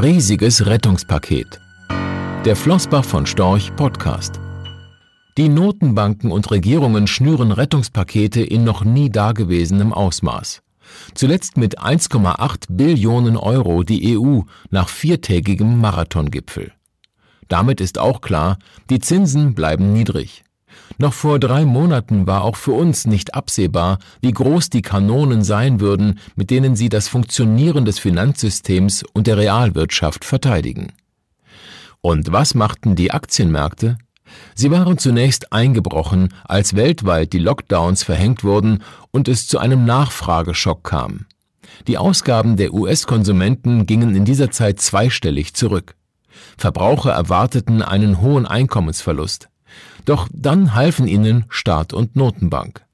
Riesiges Rettungspaket. Der Flossbach von Storch Podcast. Die Notenbanken und Regierungen schnüren Rettungspakete in noch nie dagewesenem Ausmaß. Zuletzt mit 1,8 Billionen Euro die EU nach viertägigem Marathongipfel. Damit ist auch klar, die Zinsen bleiben niedrig. Noch vor drei Monaten war auch für uns nicht absehbar, wie groß die Kanonen sein würden, mit denen sie das Funktionieren des Finanzsystems und der Realwirtschaft verteidigen. Und was machten die Aktienmärkte? Sie waren zunächst eingebrochen, als weltweit die Lockdowns verhängt wurden und es zu einem Nachfrageschock kam. Die Ausgaben der US-Konsumenten gingen in dieser Zeit zweistellig zurück. Verbraucher erwarteten einen hohen Einkommensverlust. Doch dann halfen ihnen Staat und Notenbank.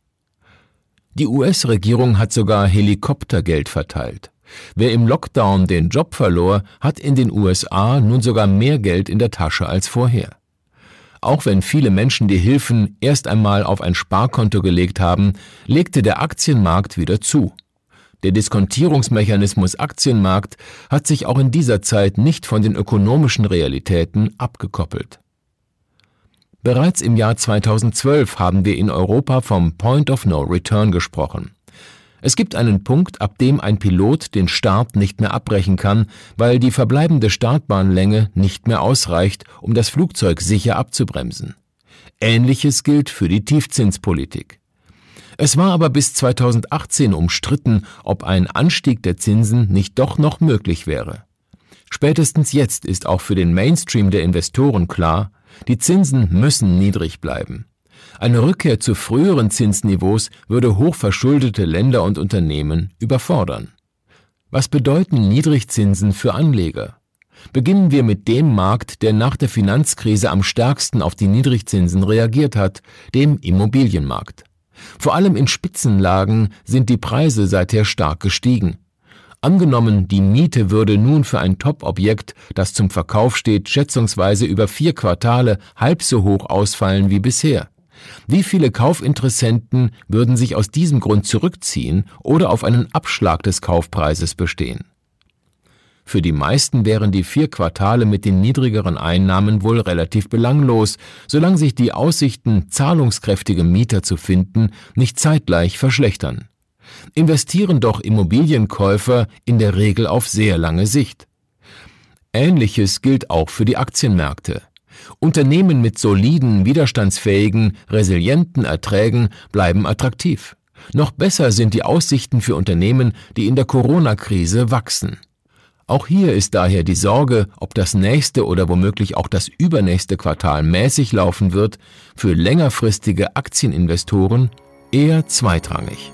Die US-Regierung hat sogar Helikoptergeld verteilt. Wer im Lockdown den Job verlor, hat in den USA nun sogar mehr Geld in der Tasche als vorher. Auch wenn viele Menschen die Hilfen erst einmal auf ein Sparkonto gelegt haben, legte der Aktienmarkt wieder zu. Der Diskontierungsmechanismus Aktienmarkt hat sich auch in dieser Zeit nicht von den ökonomischen Realitäten abgekoppelt. Bereits im Jahr 2012 haben wir in Europa vom Point of No Return gesprochen. Es gibt einen Punkt, ab dem ein Pilot den Start nicht mehr abbrechen kann, weil die verbleibende Startbahnlänge nicht mehr ausreicht, um das Flugzeug sicher abzubremsen. Ähnliches gilt für die Tiefzinspolitik. Es war aber bis 2018 umstritten, ob ein Anstieg der Zinsen nicht doch noch möglich wäre. Spätestens jetzt ist auch für den Mainstream der Investoren klar, die Zinsen müssen niedrig bleiben. Eine Rückkehr zu früheren Zinsniveaus würde hochverschuldete Länder und Unternehmen überfordern. Was bedeuten Niedrigzinsen für Anleger? Beginnen wir mit dem Markt, der nach der Finanzkrise am stärksten auf die Niedrigzinsen reagiert hat, dem Immobilienmarkt. Vor allem in Spitzenlagen sind die Preise seither stark gestiegen. Angenommen, die Miete würde nun für ein Top-Objekt, das zum Verkauf steht, schätzungsweise über vier Quartale halb so hoch ausfallen wie bisher. Wie viele Kaufinteressenten würden sich aus diesem Grund zurückziehen oder auf einen Abschlag des Kaufpreises bestehen? Für die meisten wären die vier Quartale mit den niedrigeren Einnahmen wohl relativ belanglos, solange sich die Aussichten, zahlungskräftige Mieter zu finden, nicht zeitgleich verschlechtern investieren doch Immobilienkäufer in der Regel auf sehr lange Sicht. Ähnliches gilt auch für die Aktienmärkte. Unternehmen mit soliden, widerstandsfähigen, resilienten Erträgen bleiben attraktiv. Noch besser sind die Aussichten für Unternehmen, die in der Corona-Krise wachsen. Auch hier ist daher die Sorge, ob das nächste oder womöglich auch das übernächste Quartal mäßig laufen wird, für längerfristige Aktieninvestoren eher zweitrangig.